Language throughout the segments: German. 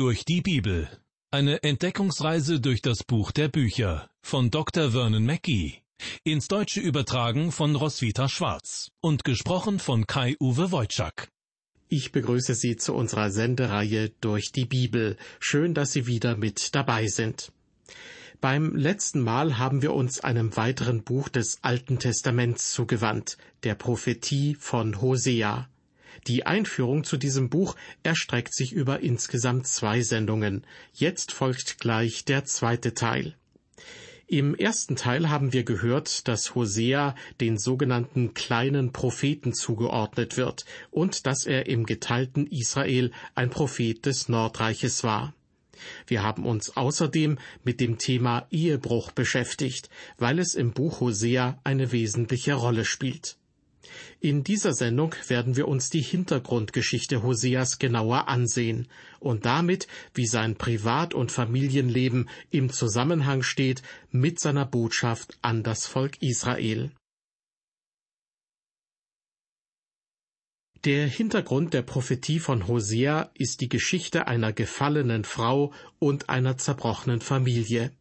Durch die Bibel. Eine Entdeckungsreise durch das Buch der Bücher von Dr. Vernon Mackey. Ins Deutsche übertragen von Roswitha Schwarz und gesprochen von Kai-Uwe Wojczak. Ich begrüße Sie zu unserer Sendereihe durch die Bibel. Schön, dass Sie wieder mit dabei sind. Beim letzten Mal haben wir uns einem weiteren Buch des Alten Testaments zugewandt, der Prophetie von Hosea. Die Einführung zu diesem Buch erstreckt sich über insgesamt zwei Sendungen. Jetzt folgt gleich der zweite Teil. Im ersten Teil haben wir gehört, dass Hosea den sogenannten kleinen Propheten zugeordnet wird und dass er im geteilten Israel ein Prophet des Nordreiches war. Wir haben uns außerdem mit dem Thema Ehebruch beschäftigt, weil es im Buch Hosea eine wesentliche Rolle spielt. In dieser Sendung werden wir uns die Hintergrundgeschichte Hoseas genauer ansehen und damit, wie sein Privat- und Familienleben im Zusammenhang steht mit seiner Botschaft an das Volk Israel. Der Hintergrund der Prophetie von Hosea ist die Geschichte einer gefallenen Frau und einer zerbrochenen Familie.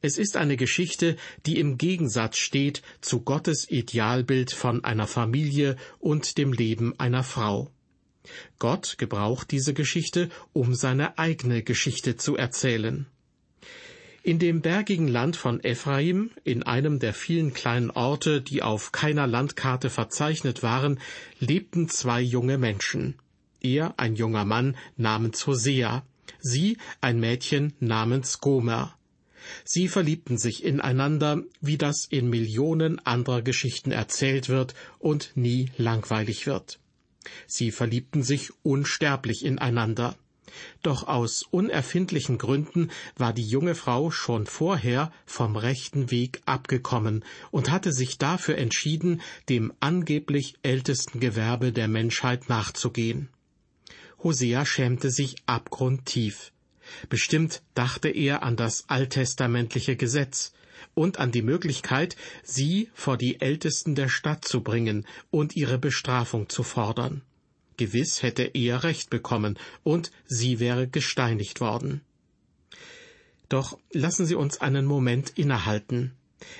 Es ist eine Geschichte, die im Gegensatz steht zu Gottes Idealbild von einer Familie und dem Leben einer Frau. Gott gebraucht diese Geschichte, um seine eigene Geschichte zu erzählen. In dem bergigen Land von Ephraim, in einem der vielen kleinen Orte, die auf keiner Landkarte verzeichnet waren, lebten zwei junge Menschen. Er ein junger Mann namens Hosea, sie ein Mädchen namens Gomer. Sie verliebten sich ineinander, wie das in Millionen anderer Geschichten erzählt wird und nie langweilig wird. Sie verliebten sich unsterblich ineinander. Doch aus unerfindlichen Gründen war die junge Frau schon vorher vom rechten Weg abgekommen und hatte sich dafür entschieden, dem angeblich ältesten Gewerbe der Menschheit nachzugehen. Hosea schämte sich abgrundtief. Bestimmt dachte er an das alttestamentliche Gesetz und an die Möglichkeit, sie vor die Ältesten der Stadt zu bringen und ihre Bestrafung zu fordern. Gewiss hätte er Recht bekommen, und sie wäre gesteinigt worden. Doch lassen Sie uns einen Moment innehalten.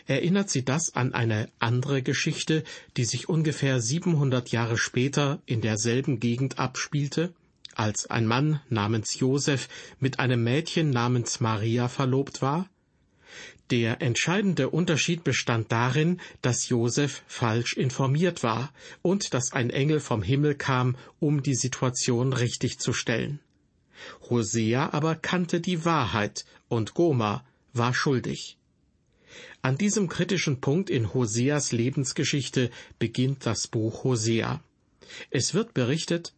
Erinnert Sie das an eine andere Geschichte, die sich ungefähr 700 Jahre später in derselben Gegend abspielte? Als ein Mann namens Josef mit einem Mädchen namens Maria verlobt war? Der entscheidende Unterschied bestand darin, dass Josef falsch informiert war und dass ein Engel vom Himmel kam, um die Situation richtig zu stellen. Hosea aber kannte die Wahrheit und Goma war schuldig. An diesem kritischen Punkt in Hoseas Lebensgeschichte beginnt das Buch Hosea. Es wird berichtet,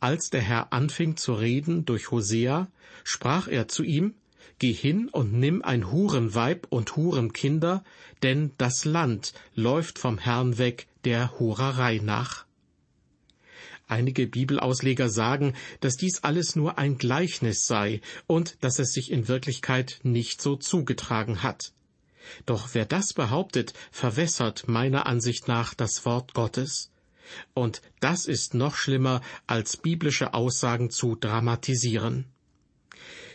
als der Herr anfing zu reden durch Hosea, sprach er zu ihm, Geh hin und nimm ein Hurenweib und Hurenkinder, denn das Land läuft vom Herrn weg der Hurerei nach. Einige Bibelausleger sagen, dass dies alles nur ein Gleichnis sei und dass es sich in Wirklichkeit nicht so zugetragen hat. Doch wer das behauptet, verwässert meiner Ansicht nach das Wort Gottes. Und das ist noch schlimmer, als biblische Aussagen zu dramatisieren.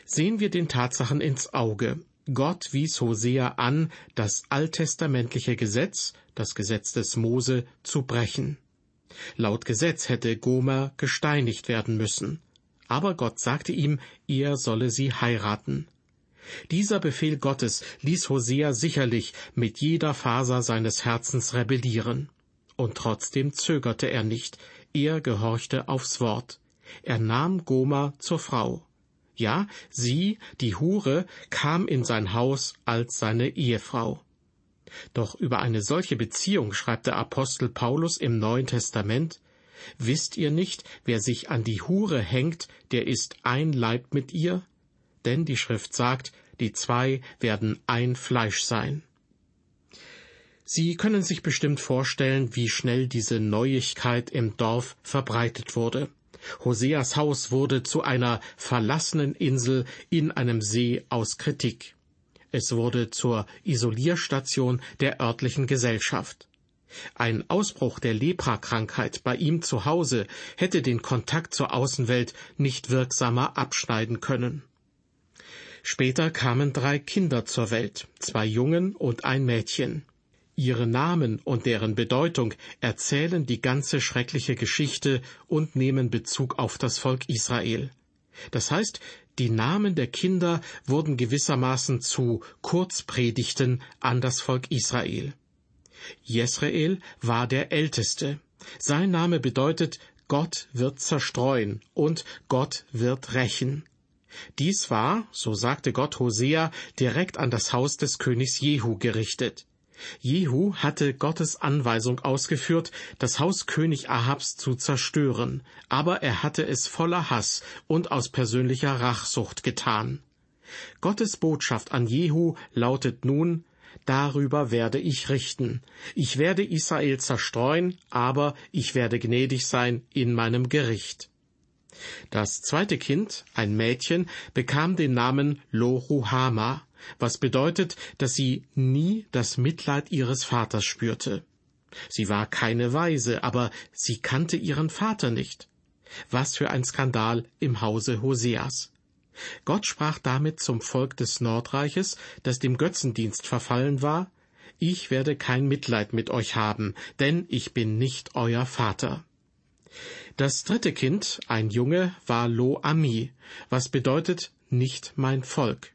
Sehen wir den Tatsachen ins Auge. Gott wies Hosea an, das alttestamentliche Gesetz, das Gesetz des Mose, zu brechen. Laut Gesetz hätte Gomer gesteinigt werden müssen. Aber Gott sagte ihm, er solle sie heiraten. Dieser Befehl Gottes ließ Hosea sicherlich mit jeder Faser seines Herzens rebellieren. Und trotzdem zögerte er nicht, er gehorchte aufs Wort. Er nahm Goma zur Frau. Ja, sie, die Hure, kam in sein Haus als seine Ehefrau. Doch über eine solche Beziehung schreibt der Apostel Paulus im Neuen Testament, Wisst ihr nicht, wer sich an die Hure hängt, der ist ein Leib mit ihr? Denn die Schrift sagt, die zwei werden ein Fleisch sein. Sie können sich bestimmt vorstellen, wie schnell diese Neuigkeit im Dorf verbreitet wurde. Hoseas Haus wurde zu einer verlassenen Insel in einem See aus Kritik. Es wurde zur Isolierstation der örtlichen Gesellschaft. Ein Ausbruch der Leprakrankheit bei ihm zu Hause hätte den Kontakt zur Außenwelt nicht wirksamer abschneiden können. Später kamen drei Kinder zur Welt, zwei Jungen und ein Mädchen. Ihre Namen und deren Bedeutung erzählen die ganze schreckliche Geschichte und nehmen Bezug auf das Volk Israel. Das heißt, die Namen der Kinder wurden gewissermaßen zu Kurzpredigten an das Volk Israel. Jesrael war der Älteste. Sein Name bedeutet Gott wird zerstreuen und Gott wird rächen. Dies war, so sagte Gott Hosea, direkt an das Haus des Königs Jehu gerichtet. Jehu hatte Gottes Anweisung ausgeführt, das Haus König Ahabs zu zerstören, aber er hatte es voller Hass und aus persönlicher Rachsucht getan. Gottes Botschaft an Jehu lautet nun Darüber werde ich richten. Ich werde Israel zerstreuen, aber ich werde gnädig sein in meinem Gericht. Das zweite Kind, ein Mädchen, bekam den Namen Loruhama, was bedeutet, dass sie nie das Mitleid ihres Vaters spürte. Sie war keine Weise, aber sie kannte ihren Vater nicht. Was für ein Skandal im Hause Hoseas. Gott sprach damit zum Volk des Nordreiches, das dem Götzendienst verfallen war, Ich werde kein Mitleid mit euch haben, denn ich bin nicht euer Vater. Das dritte Kind, ein Junge, war Lo Ami, was bedeutet nicht mein Volk.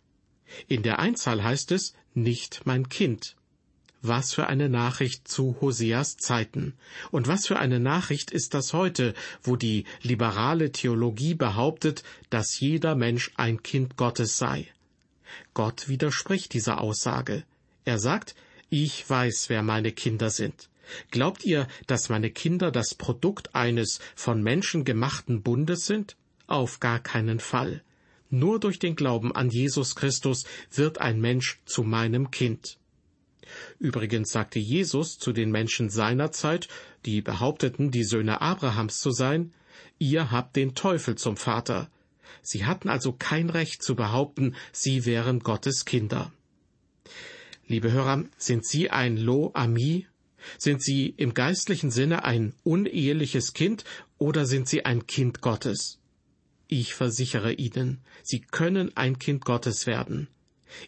In der Einzahl heißt es nicht mein Kind. Was für eine Nachricht zu Hoseas Zeiten. Und was für eine Nachricht ist das heute, wo die liberale Theologie behauptet, dass jeder Mensch ein Kind Gottes sei. Gott widerspricht dieser Aussage. Er sagt, ich weiß, wer meine Kinder sind. Glaubt ihr, dass meine Kinder das Produkt eines von Menschen gemachten Bundes sind? Auf gar keinen Fall. Nur durch den Glauben an Jesus Christus wird ein Mensch zu meinem Kind. Übrigens sagte Jesus zu den Menschen seiner Zeit, die behaupteten, die Söhne Abrahams zu sein, ihr habt den Teufel zum Vater. Sie hatten also kein Recht zu behaupten, sie wären Gottes Kinder. Liebe Hörer, sind Sie ein Lo Ami? Sind Sie im geistlichen Sinne ein uneheliches Kind oder sind Sie ein Kind Gottes? Ich versichere Ihnen, Sie können ein Kind Gottes werden.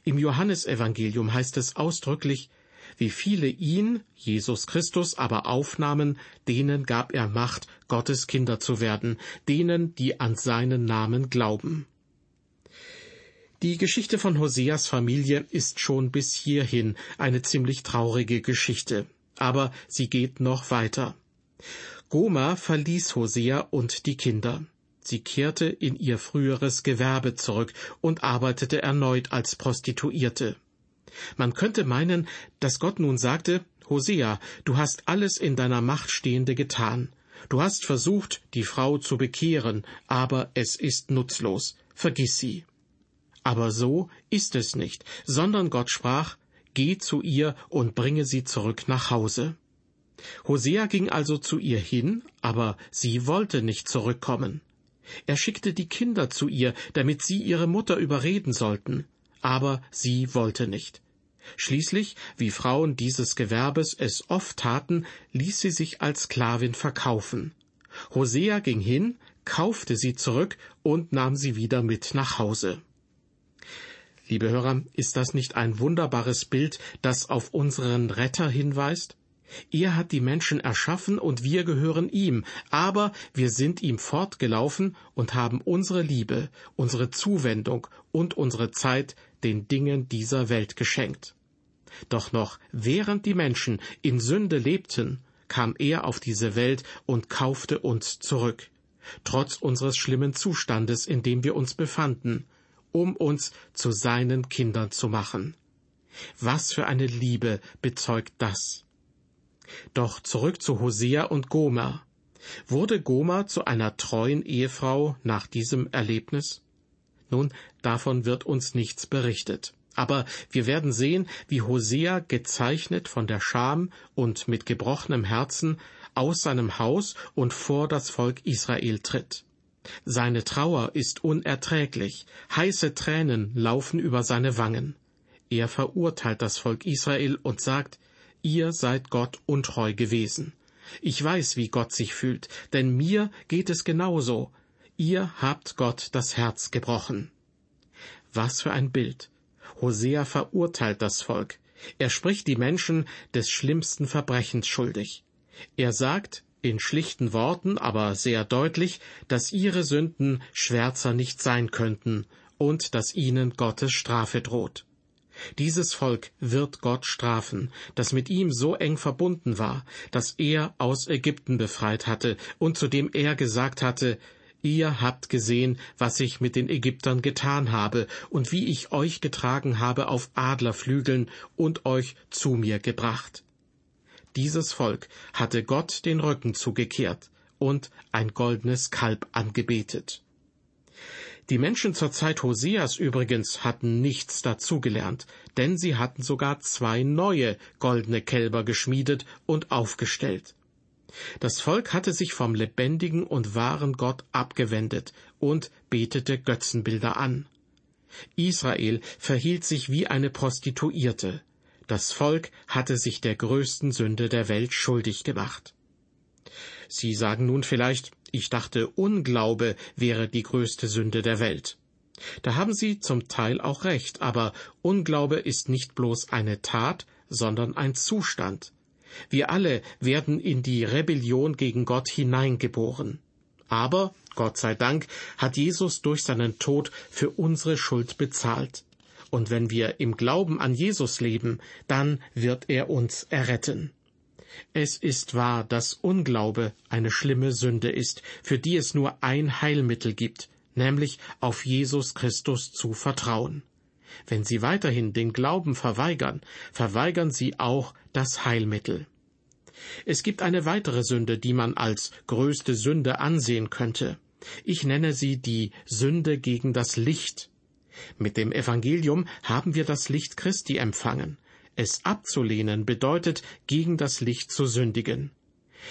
Im Johannesevangelium heißt es ausdrücklich, wie viele ihn, Jesus Christus, aber aufnahmen, denen gab er Macht, Gottes Kinder zu werden, denen, die an seinen Namen glauben. Die Geschichte von Hoseas Familie ist schon bis hierhin eine ziemlich traurige Geschichte, aber sie geht noch weiter. Goma verließ Hosea und die Kinder. Sie kehrte in ihr früheres Gewerbe zurück und arbeitete erneut als Prostituierte. Man könnte meinen, dass Gott nun sagte, Hosea, du hast alles in deiner Macht Stehende getan. Du hast versucht, die Frau zu bekehren, aber es ist nutzlos. Vergiss sie. Aber so ist es nicht, sondern Gott sprach, Geh zu ihr und bringe sie zurück nach Hause. Hosea ging also zu ihr hin, aber sie wollte nicht zurückkommen. Er schickte die Kinder zu ihr, damit sie ihre Mutter überreden sollten, aber sie wollte nicht. Schließlich, wie Frauen dieses Gewerbes es oft taten, ließ sie sich als Sklavin verkaufen. Hosea ging hin, kaufte sie zurück und nahm sie wieder mit nach Hause. Liebe Hörer, ist das nicht ein wunderbares Bild, das auf unseren Retter hinweist? Er hat die Menschen erschaffen und wir gehören ihm, aber wir sind ihm fortgelaufen und haben unsere Liebe, unsere Zuwendung und unsere Zeit den Dingen dieser Welt geschenkt. Doch noch während die Menschen in Sünde lebten, kam er auf diese Welt und kaufte uns zurück, trotz unseres schlimmen Zustandes, in dem wir uns befanden, um uns zu seinen Kindern zu machen. Was für eine Liebe bezeugt das? Doch zurück zu Hosea und Gomer. Wurde Gomer zu einer treuen Ehefrau nach diesem Erlebnis? Nun, davon wird uns nichts berichtet. Aber wir werden sehen, wie Hosea gezeichnet von der Scham und mit gebrochenem Herzen aus seinem Haus und vor das Volk Israel tritt. Seine Trauer ist unerträglich, heiße Tränen laufen über seine Wangen. Er verurteilt das Volk Israel und sagt, ihr seid Gott untreu gewesen. Ich weiß, wie Gott sich fühlt, denn mir geht es genauso. Ihr habt Gott das Herz gebrochen. Was für ein Bild. Hosea verurteilt das Volk. Er spricht die Menschen des schlimmsten Verbrechens schuldig. Er sagt, in schlichten Worten, aber sehr deutlich, dass ihre Sünden schwärzer nicht sein könnten und dass ihnen Gottes Strafe droht. Dieses Volk wird Gott strafen, das mit ihm so eng verbunden war, dass er aus Ägypten befreit hatte und zu dem er gesagt hatte, Ihr habt gesehen, was ich mit den Ägyptern getan habe und wie ich euch getragen habe auf Adlerflügeln und euch zu mir gebracht. Dieses Volk hatte Gott den Rücken zugekehrt und ein goldenes Kalb angebetet. Die Menschen zur Zeit Hoseas übrigens hatten nichts dazugelernt, denn sie hatten sogar zwei neue goldene Kälber geschmiedet und aufgestellt. Das Volk hatte sich vom lebendigen und wahren Gott abgewendet und betete Götzenbilder an. Israel verhielt sich wie eine Prostituierte. Das Volk hatte sich der größten Sünde der Welt schuldig gemacht. Sie sagen nun vielleicht, ich dachte, Unglaube wäre die größte Sünde der Welt. Da haben Sie zum Teil auch recht, aber Unglaube ist nicht bloß eine Tat, sondern ein Zustand. Wir alle werden in die Rebellion gegen Gott hineingeboren. Aber, Gott sei Dank, hat Jesus durch seinen Tod für unsere Schuld bezahlt. Und wenn wir im Glauben an Jesus leben, dann wird er uns erretten. Es ist wahr, dass Unglaube eine schlimme Sünde ist, für die es nur ein Heilmittel gibt, nämlich auf Jesus Christus zu vertrauen. Wenn Sie weiterhin den Glauben verweigern, verweigern Sie auch das Heilmittel. Es gibt eine weitere Sünde, die man als größte Sünde ansehen könnte. Ich nenne sie die Sünde gegen das Licht. Mit dem Evangelium haben wir das Licht Christi empfangen. Es abzulehnen bedeutet, gegen das Licht zu sündigen.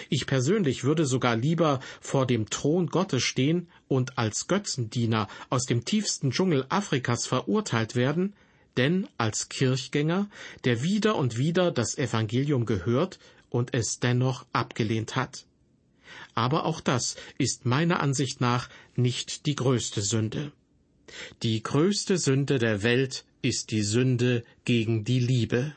Ich persönlich würde sogar lieber vor dem Thron Gottes stehen und als Götzendiener aus dem tiefsten Dschungel Afrikas verurteilt werden, denn als Kirchgänger, der wieder und wieder das Evangelium gehört und es dennoch abgelehnt hat. Aber auch das ist meiner Ansicht nach nicht die größte Sünde. Die größte Sünde der Welt ist die Sünde gegen die Liebe.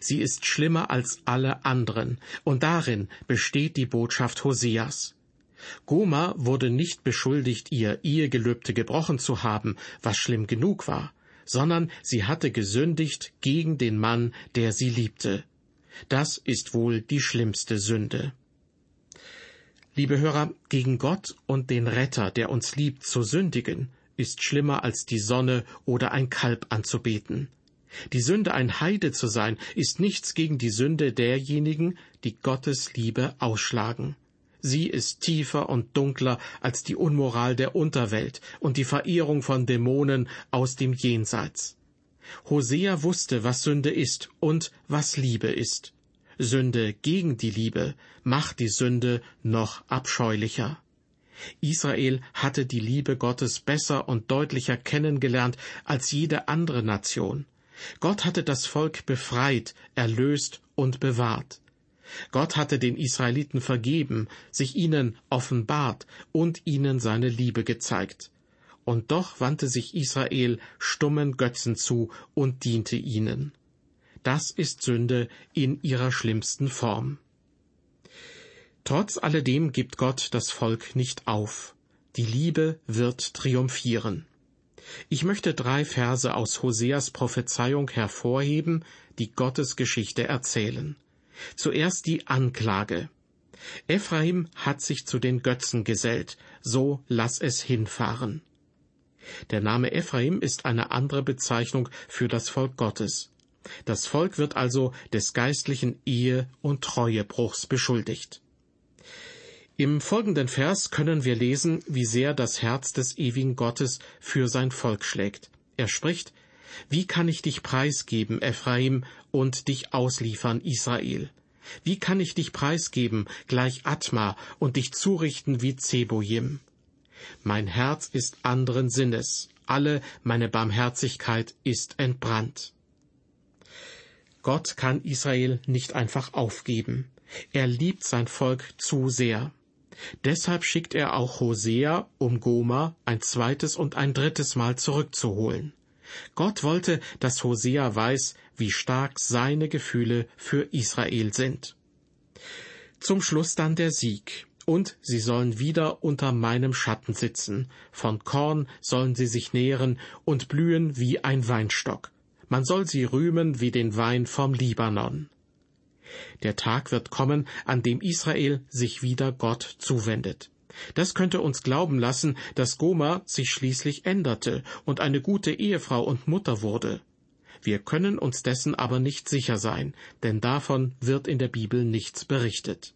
Sie ist schlimmer als alle anderen, und darin besteht die Botschaft Hoseas. Goma wurde nicht beschuldigt, ihr Ehegelübde gebrochen zu haben, was schlimm genug war, sondern sie hatte gesündigt gegen den Mann, der sie liebte. Das ist wohl die schlimmste Sünde. Liebe Hörer, gegen Gott und den Retter, der uns liebt, zu sündigen, ist schlimmer als die Sonne oder ein Kalb anzubeten. Die Sünde, ein Heide zu sein, ist nichts gegen die Sünde derjenigen, die Gottes Liebe ausschlagen. Sie ist tiefer und dunkler als die Unmoral der Unterwelt und die Verehrung von Dämonen aus dem Jenseits. Hosea wusste, was Sünde ist und was Liebe ist. Sünde gegen die Liebe macht die Sünde noch abscheulicher. Israel hatte die Liebe Gottes besser und deutlicher kennengelernt als jede andere Nation. Gott hatte das Volk befreit, erlöst und bewahrt. Gott hatte den Israeliten vergeben, sich ihnen offenbart und ihnen seine Liebe gezeigt. Und doch wandte sich Israel stummen Götzen zu und diente ihnen. Das ist Sünde in ihrer schlimmsten Form. Trotz alledem gibt Gott das Volk nicht auf. Die Liebe wird triumphieren. Ich möchte drei Verse aus Hoseas Prophezeiung hervorheben, die Gottes Geschichte erzählen. Zuerst die Anklage. Ephraim hat sich zu den Götzen gesellt, so lass es hinfahren. Der Name Ephraim ist eine andere Bezeichnung für das Volk Gottes. Das Volk wird also des geistlichen Ehe- und Treuebruchs beschuldigt. Im folgenden Vers können wir lesen, wie sehr das Herz des ewigen Gottes für sein Volk schlägt. Er spricht, Wie kann ich dich preisgeben, Ephraim, und dich ausliefern, Israel? Wie kann ich dich preisgeben, gleich Atma, und dich zurichten wie Zebojim? Mein Herz ist anderen Sinnes, alle meine Barmherzigkeit ist entbrannt. Gott kann Israel nicht einfach aufgeben. Er liebt sein Volk zu sehr. Deshalb schickt er auch Hosea, um Goma ein zweites und ein drittes Mal zurückzuholen. Gott wollte, dass Hosea weiß, wie stark seine Gefühle für Israel sind. Zum Schluss dann der Sieg. Und sie sollen wieder unter meinem Schatten sitzen. Von Korn sollen sie sich nähren und blühen wie ein Weinstock. Man soll sie rühmen wie den Wein vom Libanon. Der Tag wird kommen, an dem Israel sich wieder Gott zuwendet. Das könnte uns glauben lassen, dass Goma sich schließlich änderte und eine gute Ehefrau und Mutter wurde. Wir können uns dessen aber nicht sicher sein, denn davon wird in der Bibel nichts berichtet.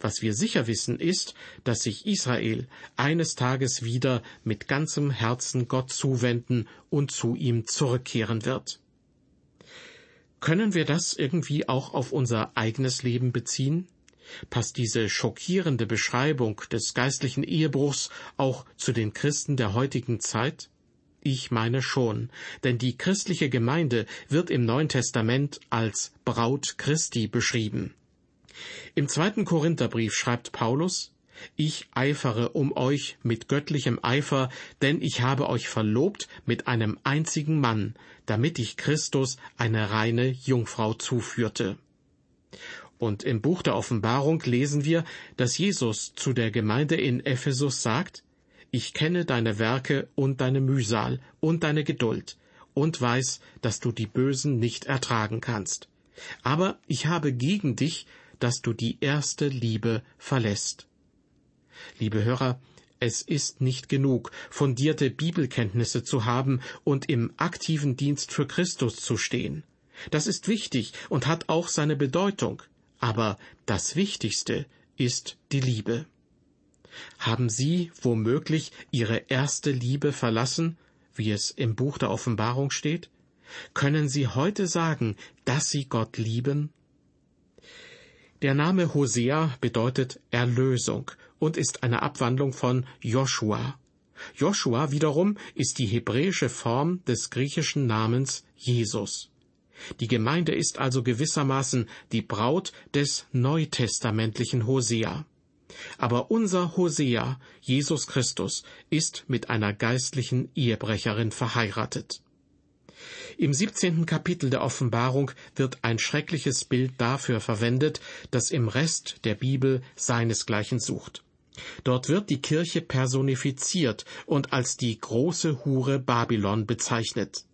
Was wir sicher wissen ist, dass sich Israel eines Tages wieder mit ganzem Herzen Gott zuwenden und zu ihm zurückkehren wird. Können wir das irgendwie auch auf unser eigenes Leben beziehen? Passt diese schockierende Beschreibung des geistlichen Ehebruchs auch zu den Christen der heutigen Zeit? Ich meine schon, denn die christliche Gemeinde wird im Neuen Testament als Braut Christi beschrieben. Im zweiten Korintherbrief schreibt Paulus, ich eifere um euch mit göttlichem Eifer, denn ich habe euch verlobt mit einem einzigen Mann, damit ich Christus eine reine Jungfrau zuführte. Und im Buch der Offenbarung lesen wir, dass Jesus zu der Gemeinde in Ephesus sagt, Ich kenne deine Werke und deine Mühsal und deine Geduld und weiß, dass du die Bösen nicht ertragen kannst. Aber ich habe gegen dich, dass du die erste Liebe verlässt. Liebe Hörer, es ist nicht genug, fundierte Bibelkenntnisse zu haben und im aktiven Dienst für Christus zu stehen. Das ist wichtig und hat auch seine Bedeutung. Aber das Wichtigste ist die Liebe. Haben Sie womöglich Ihre erste Liebe verlassen, wie es im Buch der Offenbarung steht? Können Sie heute sagen, dass Sie Gott lieben? Der Name Hosea bedeutet Erlösung und ist eine Abwandlung von Joshua. Joshua wiederum ist die hebräische Form des griechischen Namens Jesus. Die Gemeinde ist also gewissermaßen die Braut des neutestamentlichen Hosea. Aber unser Hosea, Jesus Christus, ist mit einer geistlichen Ehebrecherin verheiratet. Im 17. Kapitel der Offenbarung wird ein schreckliches Bild dafür verwendet, das im Rest der Bibel seinesgleichen sucht. Dort wird die Kirche personifiziert und als die große Hure Babylon bezeichnet.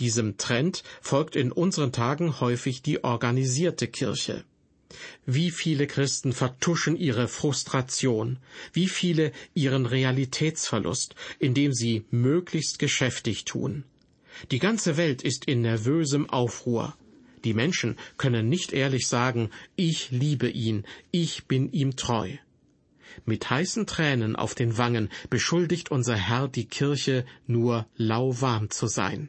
Diesem Trend folgt in unseren Tagen häufig die organisierte Kirche. Wie viele Christen vertuschen ihre Frustration, wie viele ihren Realitätsverlust, indem sie möglichst geschäftig tun. Die ganze Welt ist in nervösem Aufruhr. Die Menschen können nicht ehrlich sagen, ich liebe ihn, ich bin ihm treu. Mit heißen Tränen auf den Wangen beschuldigt unser Herr die Kirche nur lauwarm zu sein.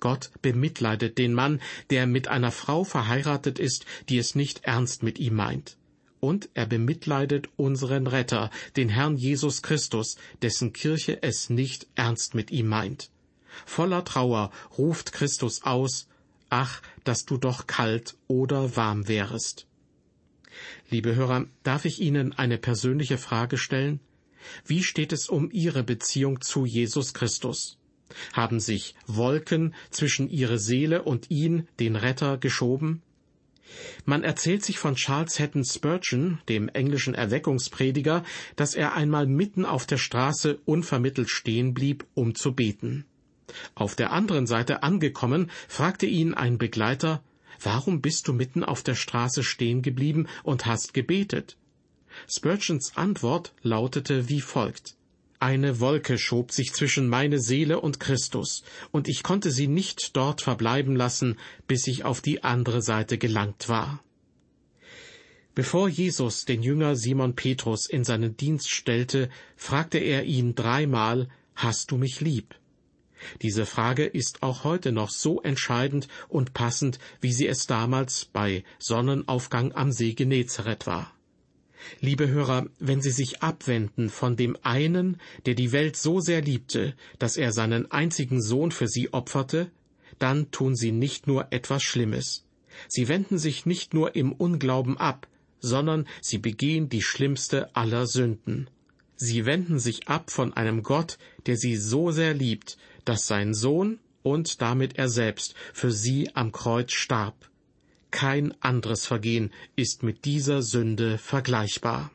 Gott bemitleidet den Mann, der mit einer Frau verheiratet ist, die es nicht ernst mit ihm meint. Und er bemitleidet unseren Retter, den Herrn Jesus Christus, dessen Kirche es nicht ernst mit ihm meint. Voller Trauer ruft Christus aus, Ach, dass du doch kalt oder warm wärest. Liebe Hörer, darf ich Ihnen eine persönliche Frage stellen? Wie steht es um Ihre Beziehung zu Jesus Christus? Haben sich Wolken zwischen Ihre Seele und ihn, den Retter, geschoben? Man erzählt sich von Charles Hatton Spurgeon, dem englischen Erweckungsprediger, dass er einmal mitten auf der Straße unvermittelt stehen blieb, um zu beten. Auf der anderen Seite angekommen, fragte ihn ein Begleiter, Warum bist du mitten auf der Straße stehen geblieben und hast gebetet? Spurgeons Antwort lautete wie folgt. Eine Wolke schob sich zwischen meine Seele und Christus, und ich konnte sie nicht dort verbleiben lassen, bis ich auf die andere Seite gelangt war. Bevor Jesus den Jünger Simon Petrus in seinen Dienst stellte, fragte er ihn dreimal, Hast du mich lieb? Diese Frage ist auch heute noch so entscheidend und passend, wie sie es damals bei Sonnenaufgang am See Genezareth war. Liebe Hörer, wenn Sie sich abwenden von dem einen, der die Welt so sehr liebte, dass er seinen einzigen Sohn für sie opferte, dann tun sie nicht nur etwas Schlimmes. Sie wenden sich nicht nur im Unglauben ab, sondern sie begehen die schlimmste aller Sünden. Sie wenden sich ab von einem Gott, der sie so sehr liebt, dass sein Sohn und damit er selbst für sie am Kreuz starb. Kein anderes Vergehen ist mit dieser Sünde vergleichbar.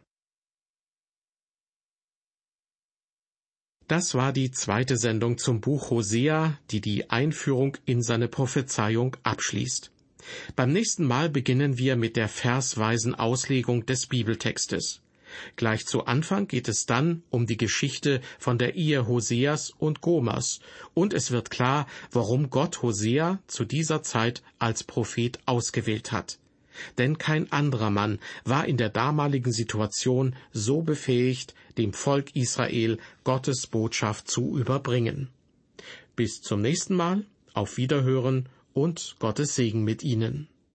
Das war die zweite Sendung zum Buch Hosea, die die Einführung in seine Prophezeiung abschließt. Beim nächsten Mal beginnen wir mit der versweisen Auslegung des Bibeltextes. Gleich zu Anfang geht es dann um die Geschichte von der Ehe Hoseas und Gomers, und es wird klar, warum Gott Hosea zu dieser Zeit als Prophet ausgewählt hat denn kein anderer Mann war in der damaligen Situation so befähigt, dem Volk Israel Gottes Botschaft zu überbringen. Bis zum nächsten Mal, auf Wiederhören und Gottes Segen mit Ihnen.